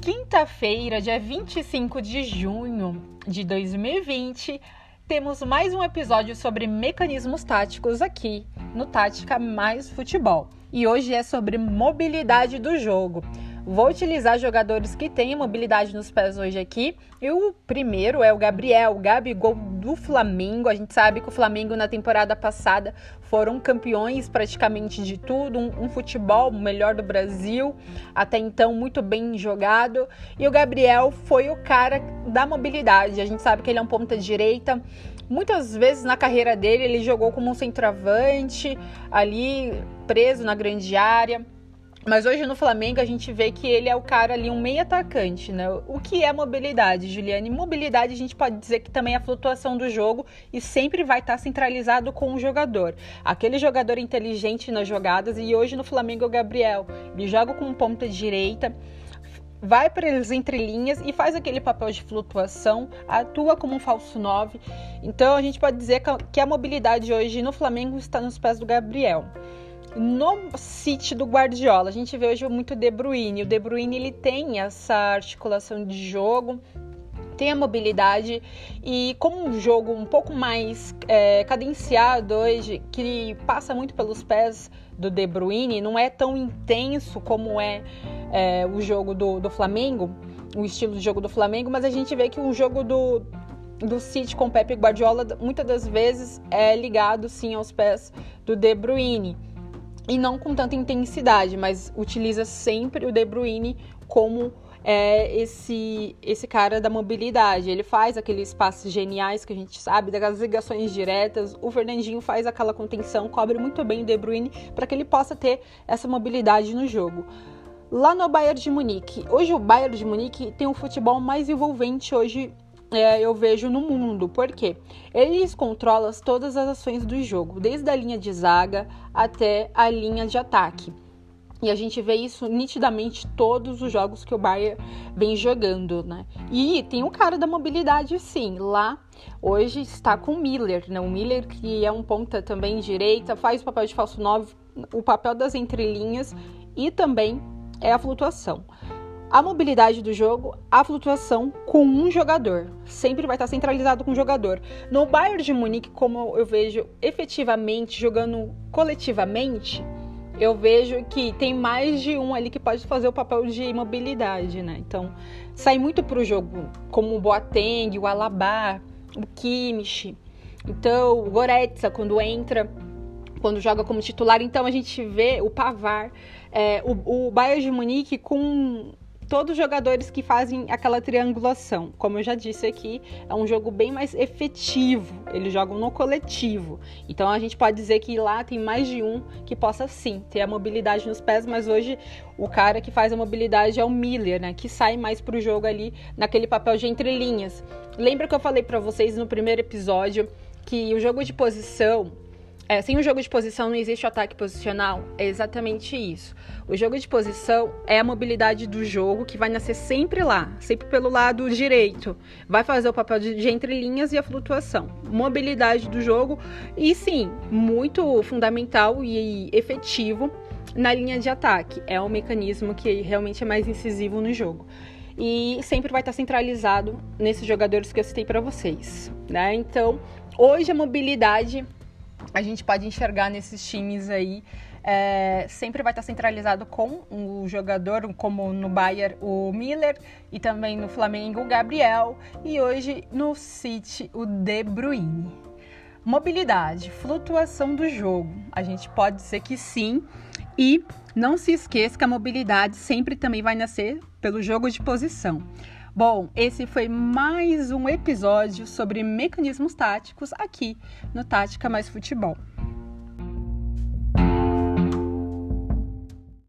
quinta-feira, dia 25 de junho de 2020, temos mais um episódio sobre mecanismos táticos aqui no Tática Mais Futebol. E hoje é sobre mobilidade do jogo. Vou utilizar jogadores que têm mobilidade nos pés hoje aqui. E o primeiro é o Gabriel, o Gabigol do Flamengo. A gente sabe que o Flamengo na temporada passada foram campeões praticamente de tudo, um, um futebol melhor do Brasil, até então muito bem jogado. E o Gabriel foi o cara da mobilidade. A gente sabe que ele é um ponta direita, Muitas vezes na carreira dele ele jogou como um centroavante, ali preso na grande área. Mas hoje no Flamengo a gente vê que ele é o cara ali, um meio atacante, né? O que é mobilidade, Juliane? Mobilidade a gente pode dizer que também é a flutuação do jogo e sempre vai estar centralizado com o jogador. Aquele jogador inteligente nas jogadas e hoje no Flamengo é o Gabriel. Ele joga com ponta direita, vai para as entrelinhas e faz aquele papel de flutuação, atua como um falso 9. Então a gente pode dizer que a mobilidade hoje no Flamengo está nos pés do Gabriel. No City do Guardiola, a gente vê hoje muito De Bruyne. O De Bruyne ele tem essa articulação de jogo, tem a mobilidade e como um jogo um pouco mais é, cadenciado hoje, que passa muito pelos pés do De Bruyne, não é tão intenso como é, é o jogo do, do Flamengo, o estilo de jogo do Flamengo, mas a gente vê que o jogo do, do City com Pepe Guardiola muitas das vezes é ligado sim aos pés do De Bruyne e não com tanta intensidade, mas utiliza sempre o De Bruyne como é, esse esse cara da mobilidade. Ele faz aqueles passes geniais que a gente sabe, das ligações diretas. O Fernandinho faz aquela contenção, cobre muito bem o De Bruyne para que ele possa ter essa mobilidade no jogo. Lá no Bayern de Munique, hoje o Bayern de Munique tem um futebol mais envolvente hoje é, eu vejo no mundo. Por quê? Eles controlam todas as ações do jogo, desde a linha de zaga até a linha de ataque. E a gente vê isso nitidamente todos os jogos que o Bayern vem jogando, né? E tem o cara da mobilidade, sim. Lá hoje está com o Miller, né? O Miller que é um ponta também direita, faz o papel de falso 9, o papel das entrelinhas e também é a flutuação a mobilidade do jogo, a flutuação com um jogador. Sempre vai estar centralizado com um jogador. No Bayern de Munique, como eu vejo efetivamente jogando coletivamente, eu vejo que tem mais de um ali que pode fazer o papel de mobilidade, né? Então, sai muito para o jogo, como o Boateng, o Alaba, o Kimmich. Então, o Goretzka, quando entra, quando joga como titular. Então, a gente vê o Pavar, é, o, o Bayern de Munique com todos os jogadores que fazem aquela triangulação. Como eu já disse aqui, é um jogo bem mais efetivo. Eles jogam no coletivo. Então a gente pode dizer que lá tem mais de um que possa sim ter a mobilidade nos pés, mas hoje o cara que faz a mobilidade é o Miller, né? Que sai mais pro jogo ali naquele papel de entrelinhas. Lembra que eu falei para vocês no primeiro episódio que o jogo de posição é, sem o jogo de posição não existe o ataque posicional? É exatamente isso. O jogo de posição é a mobilidade do jogo que vai nascer sempre lá, sempre pelo lado direito. Vai fazer o papel de, de entrelinhas e a flutuação. Mobilidade do jogo e sim, muito fundamental e efetivo na linha de ataque. É um mecanismo que realmente é mais incisivo no jogo. E sempre vai estar centralizado nesses jogadores que eu citei para vocês, né? Então, hoje a mobilidade a gente pode enxergar nesses times aí. É, sempre vai estar centralizado com o jogador, como no Bayern o Miller e também no Flamengo o Gabriel e hoje no City o De Bruyne. Mobilidade, flutuação do jogo. A gente pode dizer que sim. E não se esqueça que a mobilidade sempre também vai nascer pelo jogo de posição. Bom, esse foi mais um episódio sobre mecanismos táticos aqui no Tática Mais Futebol.